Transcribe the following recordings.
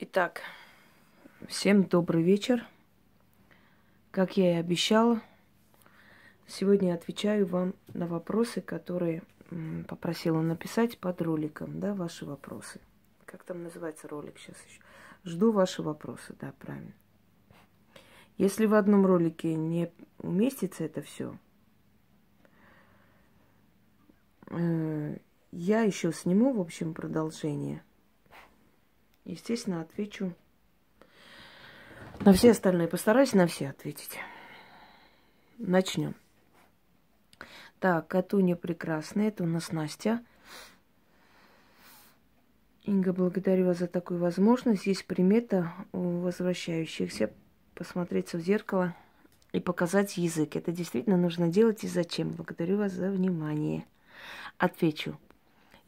Итак, всем добрый вечер. Как я и обещала, сегодня отвечаю вам на вопросы, которые попросила написать под роликом, да, ваши вопросы. Как там называется ролик сейчас еще? Жду ваши вопросы, да, правильно. Если в одном ролике не уместится это все, э, я еще сниму, в общем, продолжение – естественно, отвечу на все остальные. Постараюсь на все ответить. Начнем. Так, Катуня прекрасная. Это у нас Настя. Инга, благодарю вас за такую возможность. Есть примета у возвращающихся посмотреться в зеркало и показать язык. Это действительно нужно делать и зачем? Благодарю вас за внимание. Отвечу.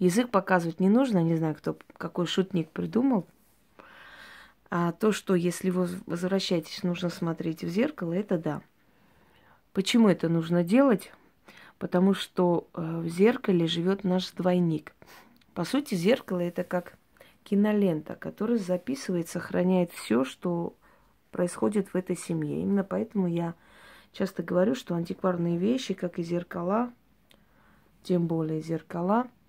Язык показывать не нужно, не знаю, кто, какой шутник придумал. А то, что если вы возвращаетесь, нужно смотреть в зеркало, это да. Почему это нужно делать? Потому что э, в зеркале живет наш двойник. По сути, зеркало это как кинолента, которая записывает, сохраняет все, что происходит в этой семье. Именно поэтому я часто говорю, что антикварные вещи, как и зеркала, тем более зеркала –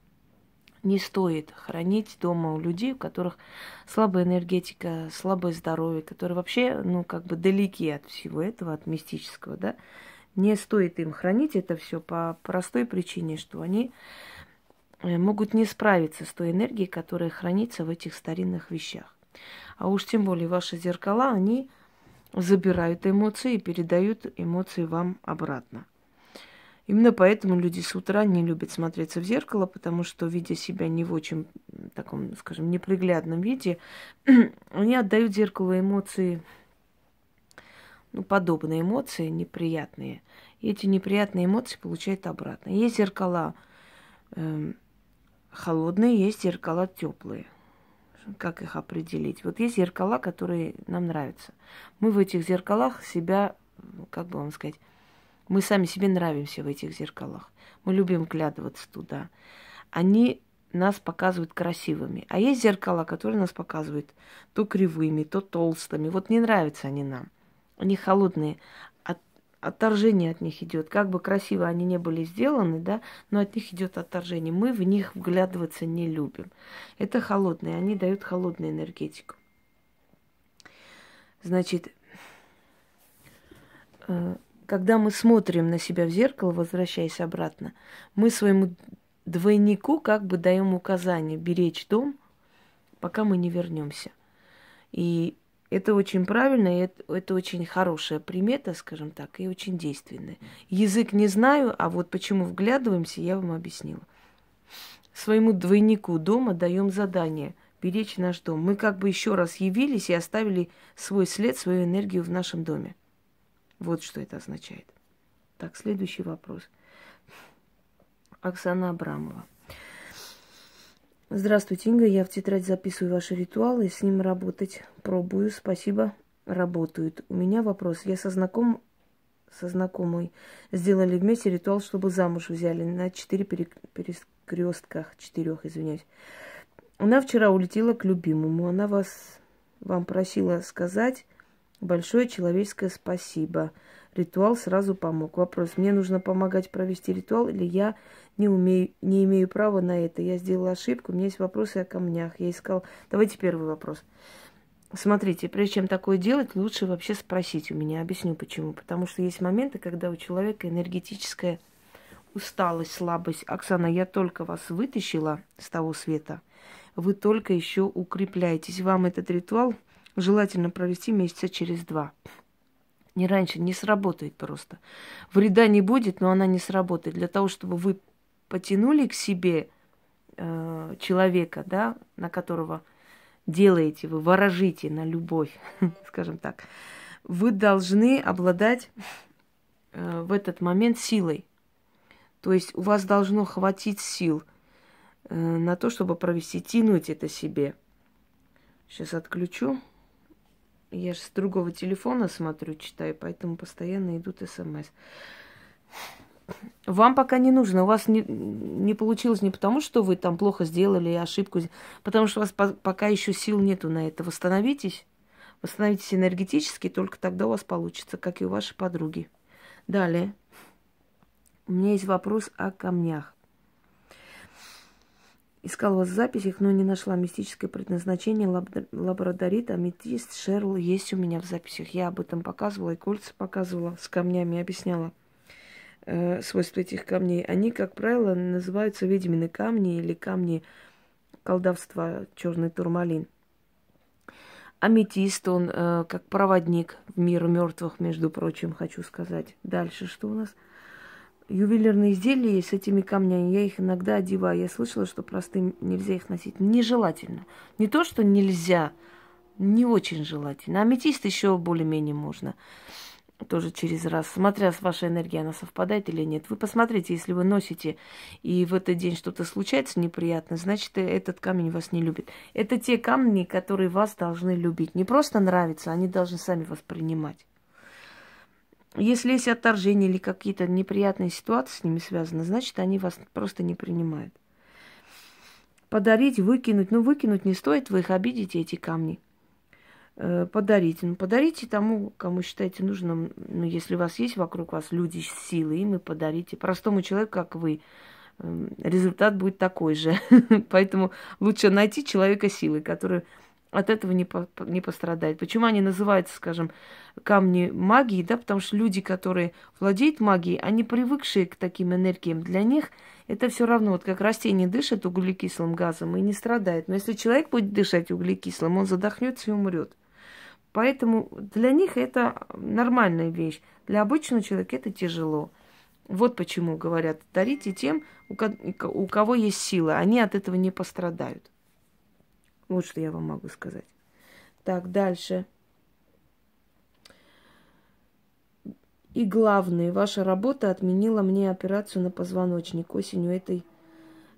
не стоит хранить дома у людей, у которых слабая энергетика, слабое здоровье, которые вообще, ну, как бы далеки от всего этого, от мистического, да. Не стоит им хранить это все по простой причине, что они э, могут не справиться с той энергией, которая хранится в этих старинных вещах. А уж тем более ваши зеркала, они забирают эмоции и передают эмоции вам обратно. Именно поэтому люди с утра не любят смотреться в зеркало, потому что, видя себя не в очень таком, скажем, неприглядном виде, они отдают зеркалу эмоции, ну, подобные эмоции, неприятные. И эти неприятные эмоции получают обратно. Есть зеркала э, холодные, есть зеркала теплые. Как их определить? Вот есть зеркала, которые нам нравятся. Мы в этих зеркалах себя, как бы вам сказать, мы сами себе нравимся в этих зеркалах. Мы любим вглядываться туда. Они нас показывают красивыми. А есть зеркала, которые нас показывают то кривыми, то толстыми. Вот не нравятся они нам. Они холодные. От, отторжение от них идет. Как бы красиво они не были сделаны, да, но от них идет отторжение. Мы в них вглядываться не любим. Это холодные, они дают холодную энергетику. Значит, э, когда мы смотрим на себя в зеркало, возвращаясь обратно, мы своему двойнику как бы даем указание беречь дом, пока мы не вернемся. И это очень правильно, и это, это очень хорошая примета, скажем так, и очень действенная. Язык не знаю, а вот почему вглядываемся, я вам объяснила. Своему двойнику дома даем задание беречь наш дом. Мы как бы еще раз явились и оставили свой след, свою энергию в нашем доме. Вот что это означает. Так, следующий вопрос. Оксана Абрамова. Здравствуйте, Инга. Я в тетрадь записываю ваши ритуалы, с ним работать пробую. Спасибо, работают. У меня вопрос. Я со знаком со знакомой сделали вместе ритуал, чтобы замуж взяли на четыре перекрестках, четырех, извиняюсь. Она вчера улетела к любимому. Она вас вам просила сказать, Большое человеческое спасибо. Ритуал сразу помог. Вопрос, мне нужно помогать провести ритуал или я не, умею, не имею права на это? Я сделала ошибку, у меня есть вопросы о камнях. Я искал... Давайте первый вопрос. Смотрите, прежде чем такое делать, лучше вообще спросить у меня. Объясню почему. Потому что есть моменты, когда у человека энергетическая усталость, слабость. Оксана, я только вас вытащила с того света. Вы только еще укрепляетесь. Вам этот ритуал желательно провести месяца через два. Не раньше, не сработает просто. Вреда не будет, но она не сработает. Для того, чтобы вы потянули к себе э, человека, да, на которого делаете, вы ворожите на любовь, скажем так, вы должны обладать э, в этот момент силой. То есть у вас должно хватить сил э, на то, чтобы провести, тянуть это себе. Сейчас отключу. Я же с другого телефона смотрю, читаю, поэтому постоянно идут смс. вам пока не нужно. У вас не, не получилось не потому, что вы там плохо сделали ошибку, потому что у вас по, пока еще сил нету на это. Восстановитесь, восстановитесь энергетически, только тогда у вас получится, как и у вашей подруги. Далее. У меня есть вопрос о камнях. Искала в записях, но не нашла мистическое предназначение. Лабрадорит, аметист, шерл есть у меня в записях. Я об этом показывала, и кольца показывала, с камнями объясняла э, свойства этих камней. Они, как правило, называются ведьмины камни или камни колдовства, черный турмалин. Аметист, он э, как проводник в мир мертвых, между прочим, хочу сказать. Дальше что у нас? Ювелирные изделия с этими камнями, я их иногда одеваю. Я слышала, что простым нельзя их носить. Нежелательно. Не то, что нельзя, не очень желательно. Аметист еще более-менее можно. Тоже через раз, смотря с вашей энергией, она совпадает или нет. Вы посмотрите, если вы носите, и в этот день что-то случается неприятно, значит, этот камень вас не любит. Это те камни, которые вас должны любить. Не просто нравятся, они должны сами воспринимать. Если есть отторжение или какие-то неприятные ситуации с ними связаны, значит, они вас просто не принимают. Подарить, выкинуть. Ну, выкинуть не стоит, вы их обидите, эти камни. Э, подарите. Ну, подарите тому, кому считаете нужным. Ну, если у вас есть вокруг вас люди с силой, им и подарите. Простому человеку, как вы, э, результат будет такой же. Поэтому лучше найти человека силы, который от этого не, по, не пострадает. Почему они называются, скажем, камни магии, да, потому что люди, которые владеют магией, они привыкшие к таким энергиям. Для них это все равно, вот как растение дышит углекислым газом и не страдает. Но если человек будет дышать углекислым, он задохнется и умрет. Поэтому для них это нормальная вещь. Для обычного человека это тяжело. Вот почему говорят, дарите тем, у кого есть сила. Они от этого не пострадают. Вот что я вам могу сказать. Так, дальше. И главное, ваша работа отменила мне операцию на позвоночник. Осенью этой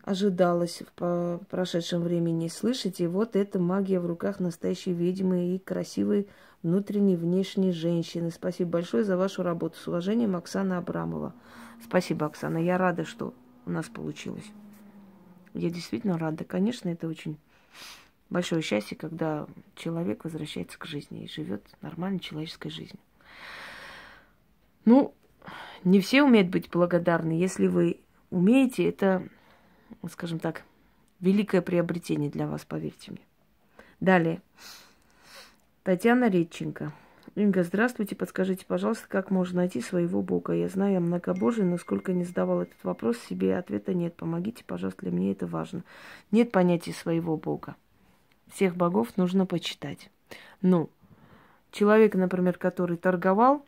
ожидалось в прошедшем времени. Слышите, вот это магия в руках настоящей ведьмы и красивой внутренней, внешней женщины. Спасибо большое за вашу работу. С уважением, Оксана Абрамова. Спасибо, Оксана. Я рада, что у нас получилось. Я действительно рада. Конечно, это очень большое счастье, когда человек возвращается к жизни и живет нормальной человеческой жизнью. Ну, не все умеют быть благодарны. Если вы умеете, это, скажем так, великое приобретение для вас, поверьте мне. Далее. Татьяна Редченко. Инга, здравствуйте. Подскажите, пожалуйста, как можно найти своего Бога? Я знаю о многобожии, но сколько не задавал этот вопрос, себе ответа нет. Помогите, пожалуйста, для меня это важно. Нет понятия своего Бога всех богов нужно почитать. Ну, человек, например, который торговал,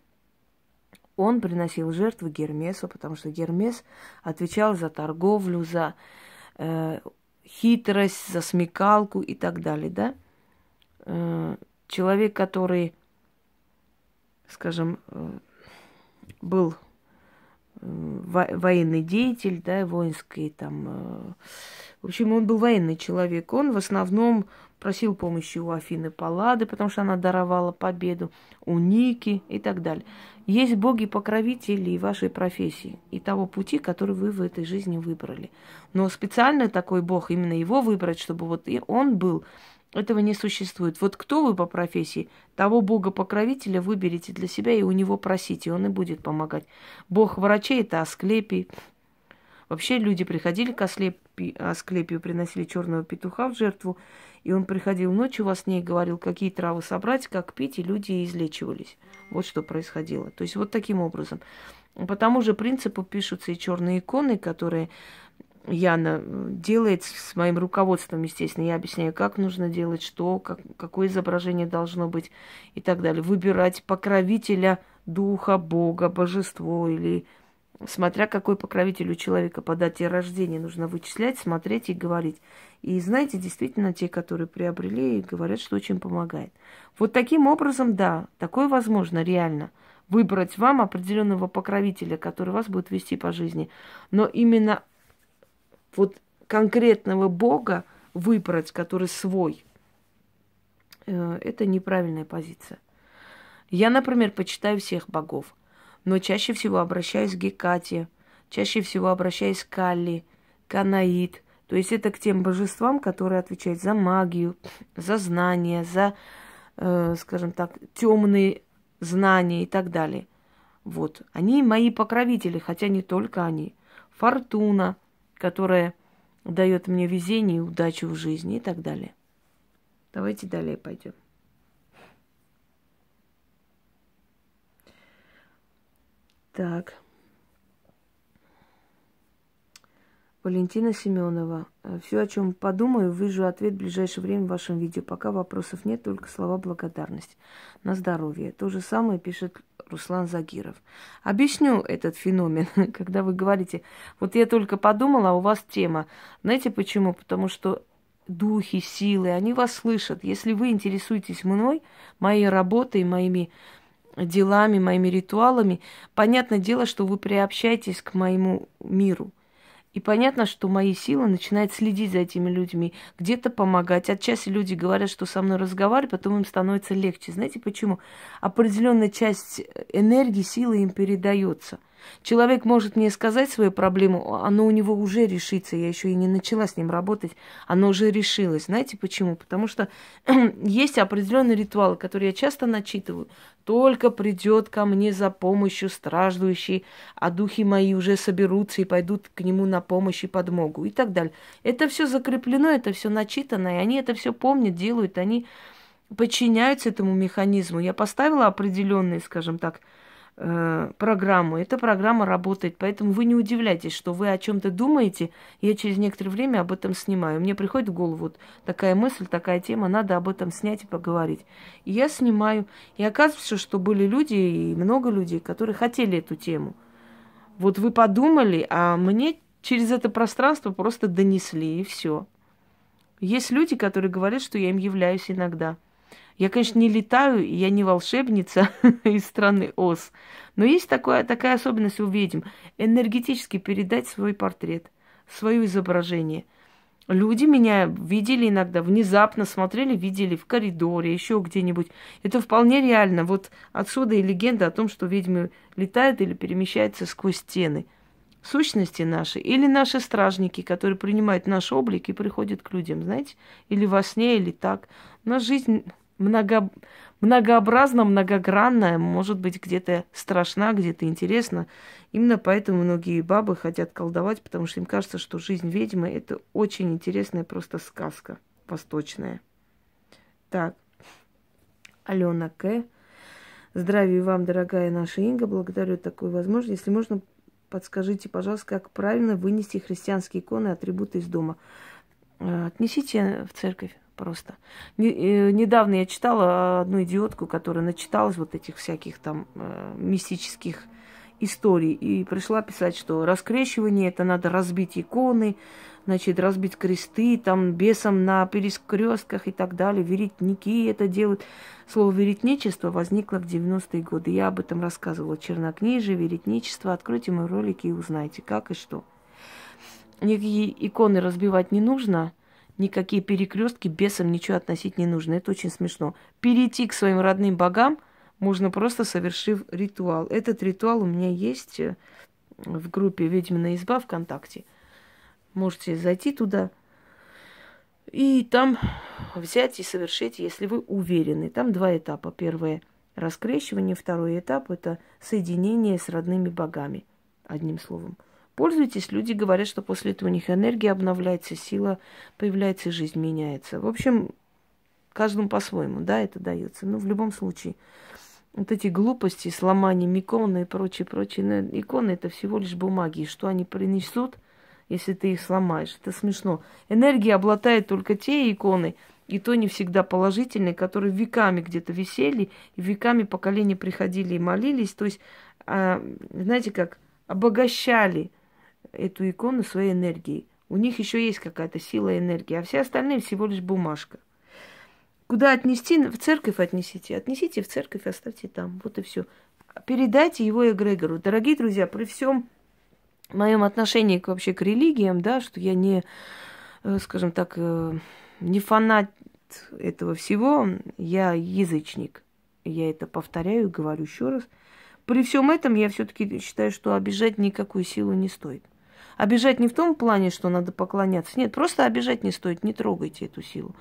он приносил жертвы Гермесу, потому что Гермес отвечал за торговлю, за э, хитрость, за смекалку и так далее, да? Э, человек, который, скажем, э, был военный деятель, да, воинский там. Э, в общем, он был военный человек. Он в основном просил помощи у Афины Паллады, потому что она даровала победу, у Ники и так далее. Есть боги-покровители вашей профессии и того пути, который вы в этой жизни выбрали. Но специально такой бог, именно его выбрать, чтобы вот и он был этого не существует. Вот кто вы по профессии, того бога-покровителя выберите для себя и у него просите, он и будет помогать. Бог врачей – это Асклепий. Вообще люди приходили к Асклепию, приносили черного петуха в жертву, и он приходил ночью во сне и говорил, какие травы собрать, как пить, и люди излечивались. Вот что происходило. То есть вот таким образом. По тому же принципу пишутся и черные иконы, которые Яна делает с моим руководством, естественно. Я объясняю, как нужно делать, что, как, какое изображение должно быть и так далее. Выбирать покровителя духа, бога, божество или смотря какой покровитель у человека по дате рождения нужно вычислять, смотреть и говорить. И знаете, действительно, те, которые приобрели, говорят, что очень помогает. Вот таким образом, да, такое возможно реально. Выбрать вам определенного покровителя, который вас будет вести по жизни. Но именно вот конкретного Бога выбрать, который свой, э, это неправильная позиция. Я, например, почитаю всех богов, но чаще всего обращаюсь к Гекате, чаще всего обращаясь к Калли, Канаид. То есть это к тем божествам, которые отвечают за магию, за знания, за, э, скажем так, темные знания и так далее. Вот. Они мои покровители, хотя не только они. Фортуна, которая дает мне везение и удачу в жизни и так далее. Давайте далее пойдем. Так. Валентина Семенова. Все, о чем подумаю, вижу ответ в ближайшее время в вашем видео. Пока вопросов нет, только слова благодарности. На здоровье. То же самое пишет Руслан Загиров. Объясню этот феномен, когда вы говорите, вот я только подумала, а у вас тема. Знаете почему? Потому что духи, силы, они вас слышат. Если вы интересуетесь мной, моей работой, моими делами, моими ритуалами, понятное дело, что вы приобщаетесь к моему миру. И понятно, что мои силы начинают следить за этими людьми, где-то помогать. Отчасти люди говорят, что со мной разговаривают, потом им становится легче. Знаете почему? Определенная часть энергии, силы им передается – Человек может мне сказать свою проблему, оно у него уже решится. Я еще и не начала с ним работать, оно уже решилось. Знаете почему? Потому что есть определенные ритуалы, которые я часто начитываю. Только придет ко мне за помощью страждущий, а духи мои уже соберутся и пойдут к нему на помощь и подмогу и так далее. Это все закреплено, это все начитано, и они это все помнят, делают, они подчиняются этому механизму. Я поставила определенные, скажем так, э, программу. Эта программа работает, поэтому вы не удивляйтесь, что вы о чем-то думаете. Я через некоторое время об этом снимаю. Мне приходит в голову вот такая мысль, такая тема, надо об этом снять и поговорить. И я снимаю. И оказывается, что были люди, и много людей, которые хотели эту тему. Вот вы подумали, а мне через это пространство просто донесли, и все. Есть люди, которые говорят, что я им являюсь иногда – я, конечно, не летаю, я не волшебница из страны Оз, но есть такое, такая особенность у ведьм – энергетически передать свой портрет, свое изображение. Люди меня видели иногда, внезапно смотрели, видели в коридоре, еще где-нибудь. Это вполне реально. Вот отсюда и легенда о том, что ведьмы летают или перемещаются сквозь стены. Сущности наши или наши стражники, которые принимают наш облик и приходят к людям, знаете, или во сне, или так. Нас жизнь много, многообразно, многогранная, может быть, где-то страшна, где-то интересна. Именно поэтому многие бабы хотят колдовать, потому что им кажется, что жизнь ведьмы – это очень интересная просто сказка восточная. Так, Алена К. Здравия вам, дорогая наша Инга. Благодарю такую возможность. Если можно, подскажите, пожалуйста, как правильно вынести христианские иконы, атрибуты из дома. Э, отнесите в церковь просто. Э, недавно я читала одну идиотку, которая начиталась вот этих всяких там э, мистических историй и пришла писать, что раскрещивание это надо разбить иконы, значит, разбить кресты, там бесам на перескрестках и так далее, веретники это делают. Слово веретничество возникло в 90-е годы. Я об этом рассказывала. Чернокнижие, веретничество. Откройте мои ролики и узнайте, как и что. Никакие иконы разбивать не нужно – никакие перекрестки бесам ничего относить не нужно. Это очень смешно. Перейти к своим родным богам можно просто совершив ритуал. Этот ритуал у меня есть э, в группе «Ведьмина изба» ВКонтакте. Можете зайти туда и там взять и совершить, если вы уверены. Там два этапа. Первое – раскрещивание, второй этап – это соединение с родными богами, одним словом. Пользуйтесь, люди говорят, что после этого у них энергия обновляется, сила появляется, жизнь меняется. В общем, каждому по-своему, да, это дается. Но в любом случае, вот эти глупости, сломание иконы и прочее, прочее, ну, иконы это всего лишь бумаги. И что они принесут, если ты их сломаешь? Это смешно. Энергия обладает только те иконы, и то не всегда положительные, которые веками где-то висели, и веками поколения приходили и молились. То есть, а, знаете как, обогащали эту икону своей энергией. У них еще есть какая-то сила энергии, а все остальные всего лишь бумажка. Куда отнести? В церковь отнесите. Отнесите в церковь, оставьте там. Вот и все. Передайте его эгрегору. Дорогие друзья, при всем моем отношении к, вообще к религиям, да, что я не, э, скажем так, э, не фанат этого всего, я язычник. Я это повторяю, говорю еще раз – при всем этом я все-таки считаю, что обижать никакую силу не стоит. Обижать не в том плане, что надо поклоняться. Нет, просто обижать не стоит, не трогайте эту силу.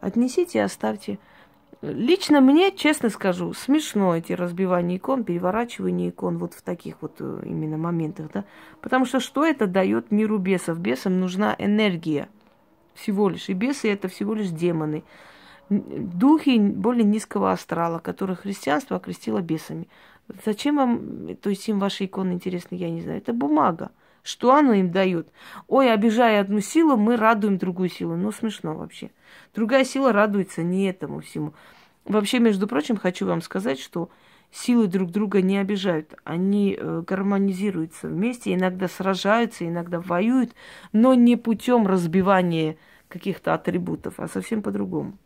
Отнесите и оставьте. Лично мне, честно скажу, смешно эти разбивания икон, переворачивание икон вот в таких вот э, именно моментах, да. Потому что что это дает миру бесов? Бесам нужна энергия всего лишь. И бесы это всего лишь демоны. Духи более низкого астрала, которых христианство окрестило бесами. Зачем вам, то есть им ваши иконы интересны, я не знаю. Это бумага. Что оно им дает? Ой, обижая одну силу, мы радуем другую силу. Ну, смешно вообще. Другая сила радуется не этому всему. Вообще, между прочим, хочу вам сказать, что силы друг друга не обижают. Они э, гармонизируются вместе, иногда сражаются, иногда воюют, но не путем разбивания каких-то атрибутов, а совсем по-другому.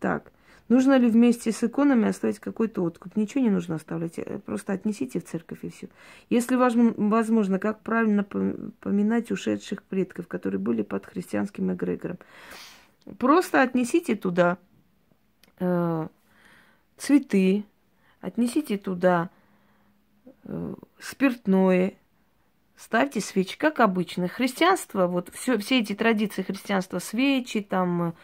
Так. Нужно ли вместе с иконами оставить какой-то откуп? Ничего не нужно оставлять, э, просто отнесите в церковь и все. Если возможно, как правильно поминать ушедших предков, которые были под христианским эгрегором? Просто отнесите туда э, цветы, отнесите туда э, спиртное, ставьте свечи, как обычно. Христианство, вот все, все эти традиции христианства, свечи, там,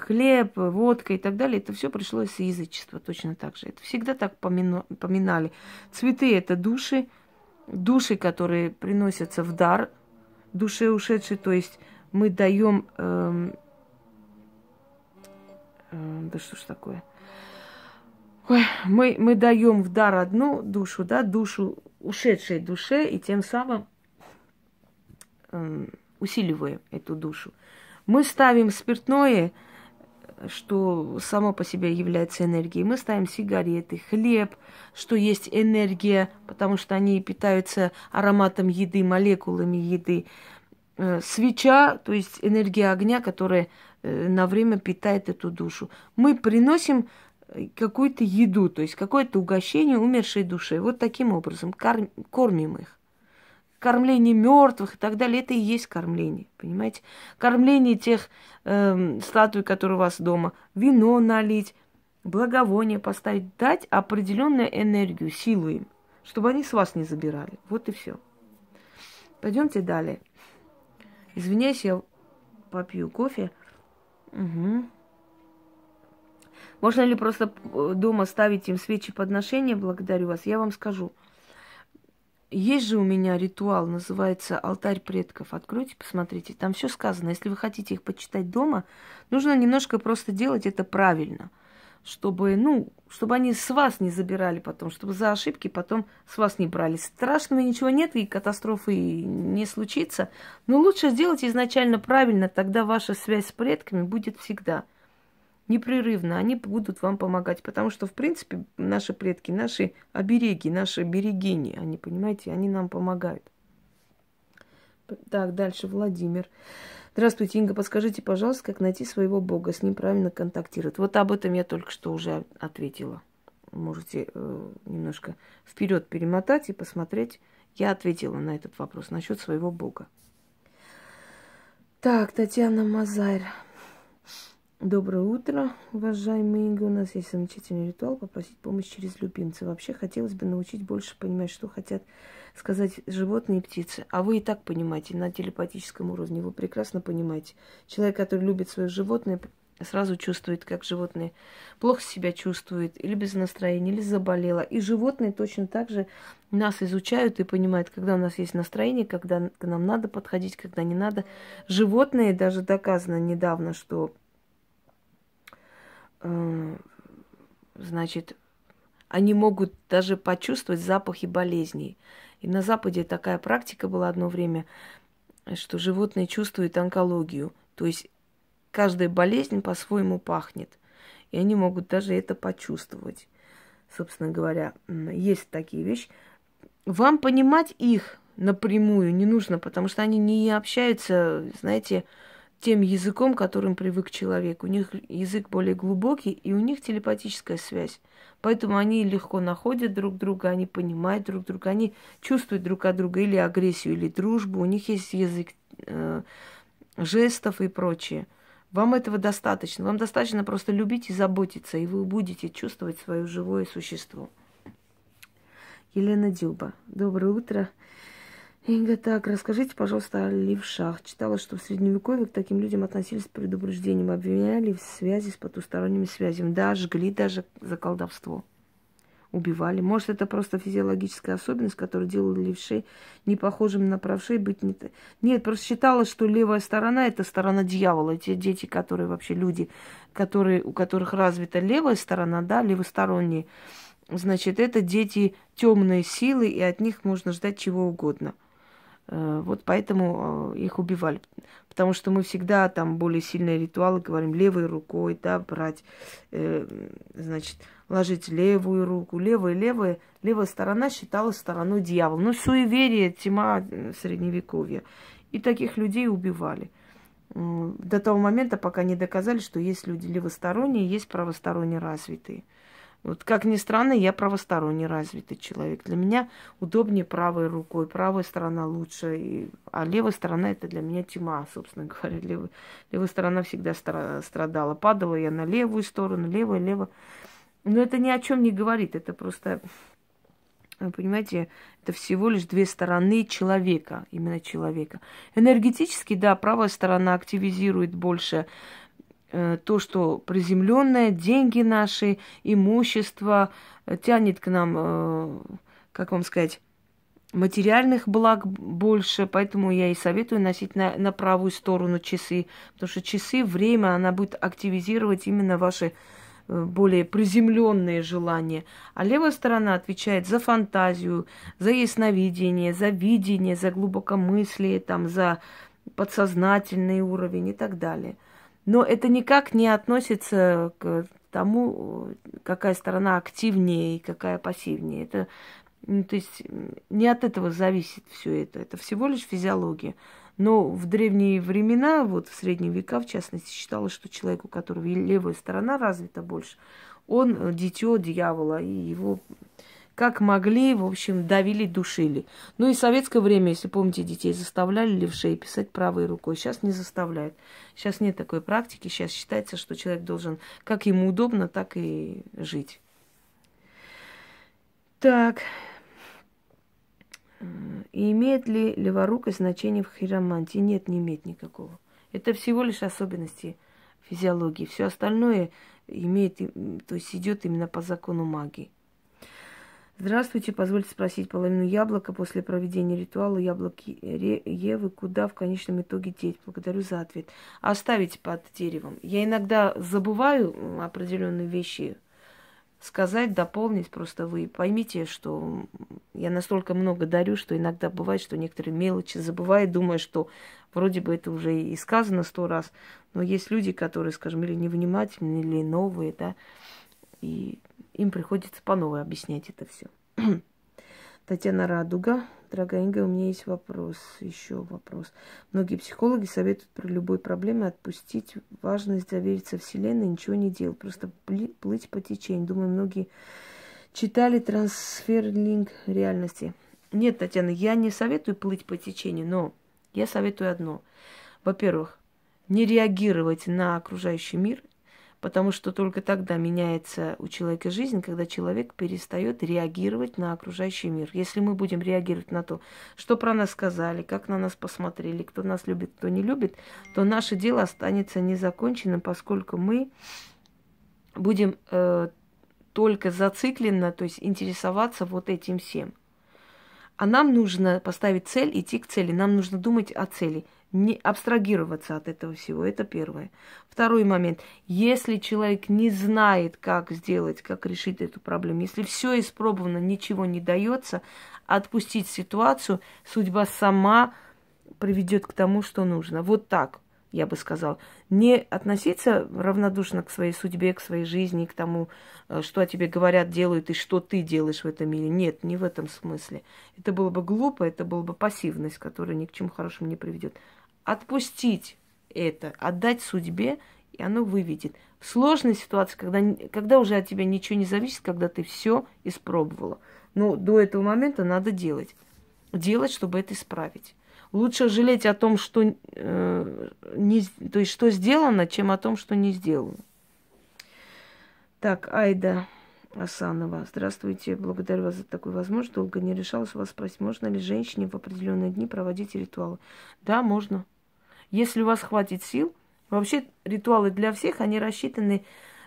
хлеб, водка и так далее, это все пришло из язычества точно так же. Это всегда так поминали. Цветы – это души, души, которые приносятся в дар душе ушедшей, то есть мы даем, эм, э, да что ж такое, Ой, мы, мы даем в дар одну душу, да, душу ушедшей душе, и тем самым э, усиливаем эту душу. Мы ставим спиртное, что само по себе является энергией. Мы ставим сигареты, хлеб, что есть энергия, потому что они питаются ароматом еды, молекулами еды. Э, свеча, то есть энергия огня, которая э, на время питает эту душу. Мы приносим э, какую-то еду, то есть какое-то угощение умершей душе. Вот таким образом кормим их кормление мертвых и так далее, это и есть кормление, понимаете? Кормление тех э, статуй, которые у вас дома, вино налить, благовоние поставить, дать определенную энергию, силу им, чтобы они с вас не забирали. Вот и все. Пойдемте далее. Извиняюсь, я попью кофе. Угу. Можно ли просто э, дома ставить им свечи подношения? Благодарю вас. Я вам скажу. Есть же у меня ритуал, называется алтарь предков. Откройте, посмотрите. Там все сказано. Если вы хотите их почитать дома, нужно немножко просто делать это правильно. Чтобы, ну, чтобы они с вас не забирали потом, чтобы за ошибки потом с вас не брали. Страшного ничего нет, и катастрофы не случится. Но лучше сделать изначально правильно, тогда ваша связь с предками будет всегда – непрерывно, они будут вам помогать. Потому что, в принципе, наши предки, наши обереги, наши берегини, они, понимаете, они нам помогают. Так, дальше Владимир. Здравствуйте, Инга, подскажите, пожалуйста, как найти своего Бога, с ним правильно контактировать. Вот об этом я только что уже ответила. Можете э, немножко вперед перемотать и посмотреть. Я ответила на этот вопрос насчет своего Бога. Так, Татьяна Мазарь. Доброе утро, уважаемые Инга. У нас есть замечательный ритуал попросить помощь через любимца. Вообще хотелось бы научить больше понимать, что хотят сказать животные и птицы. А вы и так понимаете на телепатическом уровне. Вы прекрасно понимаете. Человек, который любит свое животное, сразу чувствует, как животное плохо себя чувствует, или без настроения, или заболело. И животные точно так же нас изучают и понимают, когда у нас есть настроение, когда к нам надо подходить, когда не надо. Животные, даже доказано недавно, что значит, они могут даже почувствовать запахи болезней. И на Западе такая практика была одно время, что животные чувствуют онкологию. То есть каждая болезнь по-своему пахнет. И они могут даже это почувствовать. Собственно говоря, есть такие вещи. Вам понимать их напрямую не нужно, потому что они не общаются, знаете, тем языком, которым привык человек. У них язык более глубокий, и у них телепатическая связь. Поэтому они легко находят друг друга, они понимают друг друга, они чувствуют друг от друга или агрессию, или дружбу. У них есть язык э, жестов и прочее. Вам этого достаточно. Вам достаточно просто любить и заботиться, и вы будете чувствовать свое живое существо. Елена Дюба. Доброе утро. Инга, так, расскажите, пожалуйста, о левшах. Читала, что в Средневековье к таким людям относились с предупреждением, обвиняли в связи с потусторонними связями. Да, жгли даже за колдовство. Убивали. Может, это просто физиологическая особенность, которая делала левшей не похожим на правшей быть не... Нет, просто считала, что левая сторона – это сторона дьявола. Те дети, которые вообще люди, которые, у которых развита левая сторона, да, левосторонние, значит, это дети темной силы, и от них можно ждать чего угодно – вот поэтому э, их убивали. Потому что мы всегда там более сильные ритуалы говорим левой рукой, да, брать, э, значит, ложить левую руку, левая, левая. Левая сторона считалась стороной дьявола. Ну, суеверие, тьма средневековья. И таких людей убивали. До того момента, пока не доказали, что есть люди левосторонние, есть правосторонне развитые. Вот как ни странно, я правосторонне развитый человек. Для меня удобнее правой рукой, правая сторона лучше, и, а левая сторона это для меня тьма, собственно говоря. Левая, левая сторона всегда страдала. Падала я на левую сторону, левая, левая. Но это ни о чем не говорит, это просто, понимаете, это всего лишь две стороны человека, именно человека. Энергетически, да, правая сторона активизирует больше то, что приземленное, деньги наши, имущество э, тянет к нам, э, как вам сказать, материальных благ больше, поэтому я и советую носить на, на правую сторону часы, потому что часы, время, она будет активизировать именно ваши более приземленные желания. А левая сторона отвечает за фантазию, за ясновидение, за видение, за глубокомыслие, там, за подсознательный уровень и так далее – но это никак не относится к тому, какая сторона активнее и какая пассивнее. Это, ну, то есть не от этого зависит все это. Это всего лишь физиология. Но в древние времена, вот в средние века, в частности, считалось, что человек, у которого левая сторона развита больше, он дитё дьявола, и его как могли, в общем, давили, душили. Ну и в советское время, если помните, детей заставляли левшей писать правой рукой. Сейчас не заставляют. Сейчас нет такой практики. Сейчас считается, что человек должен, как ему удобно, так и жить. Так. И имеет ли леворукость значение в хиромантии? Нет, не имеет никакого. Это всего лишь особенности физиологии. Все остальное имеет, то есть идет именно по закону магии. Здравствуйте, позвольте спросить половину яблока после проведения ритуала яблоки Евы, куда в конечном итоге деть? Благодарю за ответ. Оставить под деревом. Я иногда забываю определенные вещи сказать, дополнить. Просто вы поймите, что я настолько много дарю, что иногда бывает, что некоторые мелочи забываю, думая, что вроде бы это уже и сказано сто раз. Но есть люди, которые, скажем, или невнимательные, или новые, да, и им приходится по новой объяснять это все. Татьяна Радуга. Дорогая Инга, у меня есть вопрос, еще вопрос. Многие психологи советуют при любой проблеме отпустить важность довериться Вселенной, ничего не делать, просто плыть по течению. Думаю, многие читали трансферлинг реальности. Нет, Татьяна, я не советую плыть по течению, но я советую одно. Во-первых, не реагировать на окружающий мир потому что только тогда меняется у человека жизнь, когда человек перестает реагировать на окружающий мир. Если мы будем реагировать на то, что про нас сказали, как на нас посмотрели, кто нас любит, кто не любит, то наше дело останется незаконченным, поскольку мы будем э, только зацикленно, то есть интересоваться вот этим всем. А нам нужно поставить цель, идти к цели. Нам нужно думать о цели – не абстрагироваться от этого всего. Это первое. Второй момент. Если человек не знает, как сделать, как решить эту проблему, если все испробовано, ничего не дается, отпустить ситуацию, судьба сама приведет к тому, что нужно. Вот так, я бы сказал. Не относиться равнодушно к своей судьбе, к своей жизни, к тому, э, что о тебе говорят, делают и что ты делаешь в этом мире. Нет, не в этом смысле. Это было бы глупо, это была бы пассивность, которая ни к чему хорошему не приведет отпустить это, отдать судьбе, и оно выведет. В сложной ситуации, когда, когда уже от тебя ничего не зависит, когда ты все испробовала. Но до этого момента надо делать. Делать, чтобы это исправить. Лучше жалеть о том, что, э, не, то есть, что сделано, чем о том, что не сделано. Так, Айда. Асанова. Здравствуйте, благодарю вас за такую возможность. Долго не решалась вас спросить, можно ли женщине в определенные дни проводить ритуалы. Да, можно. Если у вас хватит сил, вообще ритуалы для всех, они рассчитаны,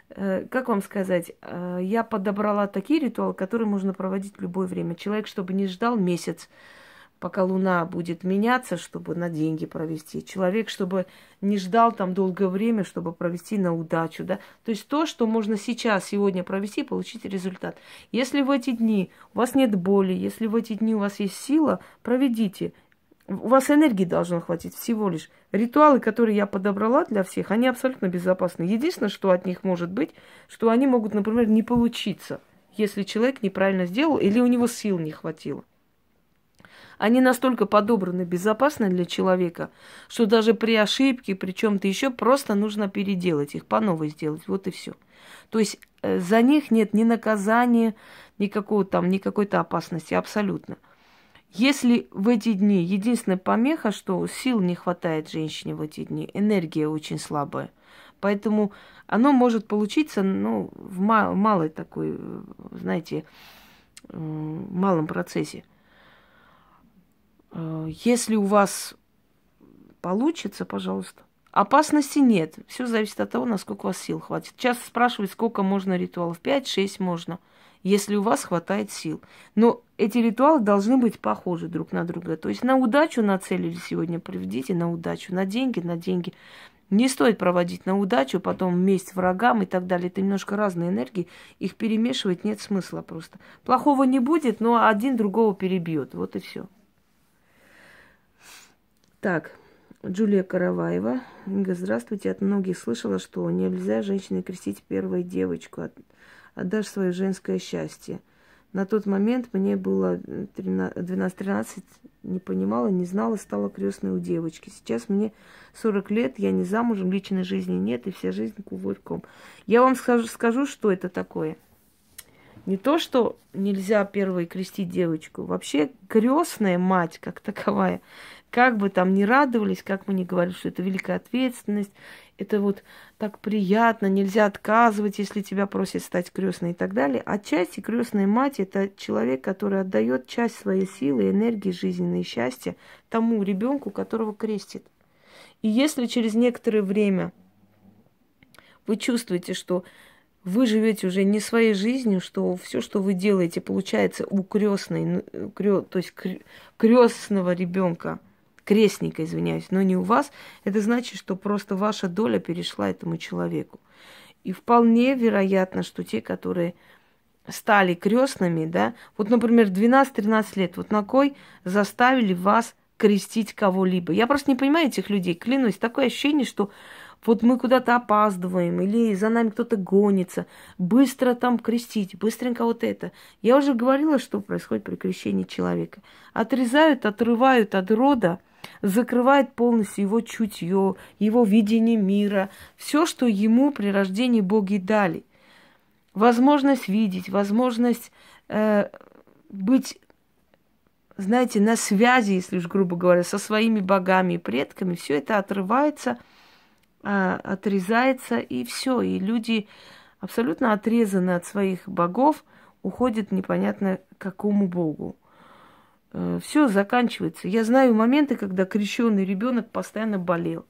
э, как вам сказать, э, я подобрала такие ритуалы, которые можно проводить в любое время. Человек, чтобы не ждал месяц, пока Луна будет меняться, чтобы на деньги провести. Человек, чтобы не ждал там долгое время, чтобы провести на удачу, да. То есть то, что можно сейчас, сегодня провести, получить результат. Если в эти дни у вас нет боли, если в эти дни у вас есть сила, проведите. У вас энергии должно хватить всего лишь. Ритуалы, которые я подобрала для всех, они абсолютно безопасны. Единственное, что от них может быть, что они могут, например, не получиться, если человек неправильно сделал или у него сил не хватило. Они настолько подобраны безопасно для человека, что даже при ошибке, при чем-то еще, просто нужно переделать их, по новой сделать. Вот и все. То есть э, за них нет ни наказания, никакого там, ни какой-то опасности, абсолютно. Если в эти дни единственная помеха, что сил не хватает женщине в эти дни, энергия очень слабая. Поэтому оно может получиться ну, в малой такой, знаете, э, малом процессе. Э, если у вас получится, пожалуйста. Опасности нет. Все зависит от того, насколько у вас сил хватит. Часто спрашивают, сколько можно ритуалов. Пять-шесть можно, если у вас хватает сил. Но эти ритуалы должны быть похожи друг на друга. То есть на удачу нацелили сегодня, проведите на удачу. На деньги, на деньги. Не стоит проводить на удачу, потом месть врагам и так далее. Это немножко разные энергии. Их перемешивать нет смысла просто. Плохого не будет, но один другого перебьет. Вот и все. Так, Джулия Караваева. Инга, здравствуйте. От многих слышала, что нельзя женщине крестить первую девочку. Отдашь свое женское счастье. На тот момент мне было 12-13, не понимала, не знала, стала крестной у девочки. Сейчас мне 40 лет, я не замужем, личной жизни нет, и вся жизнь кувырком. Я вам скажу, скажу, что это такое. Не то, что нельзя первой крестить девочку. Вообще крестная мать, как таковая, как бы там ни радовались, как мы ни говорили, что это великая ответственность, это вот так приятно, нельзя отказывать, если тебя просят стать крестной и так далее. Отчасти крестная мать это человек, который отдает часть своей силы, энергии жизненной счастья тому ребенку, которого крестит. И если через некоторое время вы чувствуете, что вы живете уже не своей жизнью, что все, что вы делаете, получается у крестной, то есть крестного ребенка, крестника, извиняюсь, но не у вас, это значит, что просто ваша доля перешла этому человеку. И вполне вероятно, что те, которые стали крестными, да, вот, например, 12-13 лет, вот на кой заставили вас крестить кого-либо. Я просто не понимаю этих людей, клянусь, такое ощущение, что вот мы куда-то опаздываем, или за нами кто-то гонится, быстро там крестить, быстренько вот это. Я уже говорила, что происходит при крещении человека. Отрезают, отрывают от рода, закрывает полностью его чутье, его видение мира, все, что ему при рождении боги дали. Возможность видеть, возможность э, быть, знаете, на связи, если уж грубо говоря, со своими богами и предками, все это отрывается, э, отрезается, и все. И люди абсолютно отрезаны от своих богов, уходят непонятно какому богу. Э, все заканчивается. Я знаю моменты, когда крещенный ребенок постоянно болел.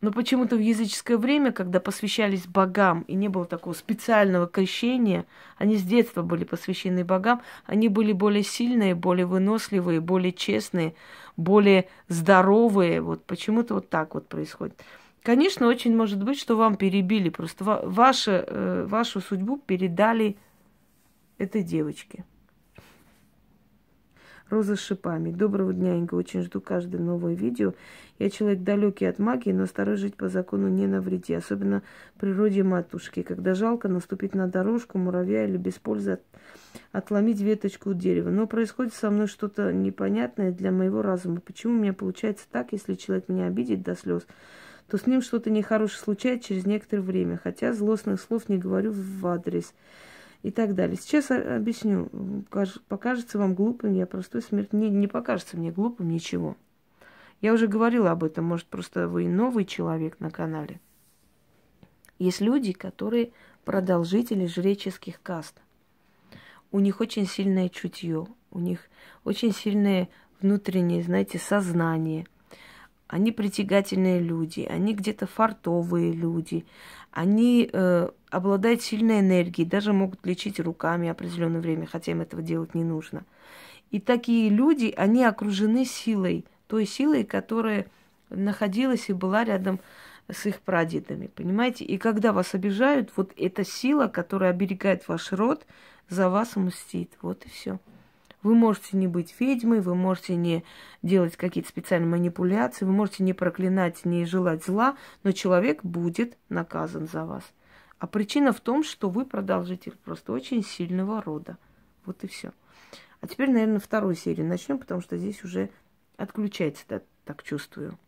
Но почему-то в языческое время, когда посвящались богам, и не было такого специального крещения, они с детства были посвящены богам, они были более сильные, более выносливые, более честные, более здоровые. Вот почему-то вот так вот происходит. Конечно, очень может быть, что вам перебили, просто вашу, э, вашу судьбу передали этой девочке. Роза с шипами. Доброго дня, Инга. Очень жду каждое новое видео. Я человек далекий от магии, но стараюсь жить по закону не навреди. Особенно природе матушки. Когда жалко наступить на дорожку, муравья или без пользы от, отломить веточку дерева. Но происходит со мной что-то непонятное для моего разума. Почему у меня получается так, если человек меня обидит до слез, то с ним что-то нехорошее случается через некоторое время. Хотя злостных слов не говорю в адрес и так далее. Сейчас объясню. Покажется вам глупым, я простой смерть. Не, не покажется мне глупым ничего. Я уже говорила об этом, может, просто вы новый человек на канале. Есть люди, которые продолжители жреческих каст. У них очень сильное чутье, у них очень сильное внутреннее, знаете, сознание. Они притягательные люди, они где-то фартовые люди, они э, обладают сильной энергией, даже могут лечить руками определенное время, хотя им этого делать не нужно. И такие люди, они окружены силой, той силой, которая находилась и была рядом с их прадедами, понимаете? И когда вас обижают, вот эта сила, которая оберегает ваш род, за вас мстит. Вот и все. Вы можете не быть ведьмой, вы можете не делать какие-то специальные манипуляции, вы можете не проклинать, не желать зла, но человек будет наказан за вас. А причина в том, что вы продолжитель просто очень сильного рода. Вот и все. А теперь, наверное, вторую серию начнем, потому что здесь уже отключается, да, так чувствую.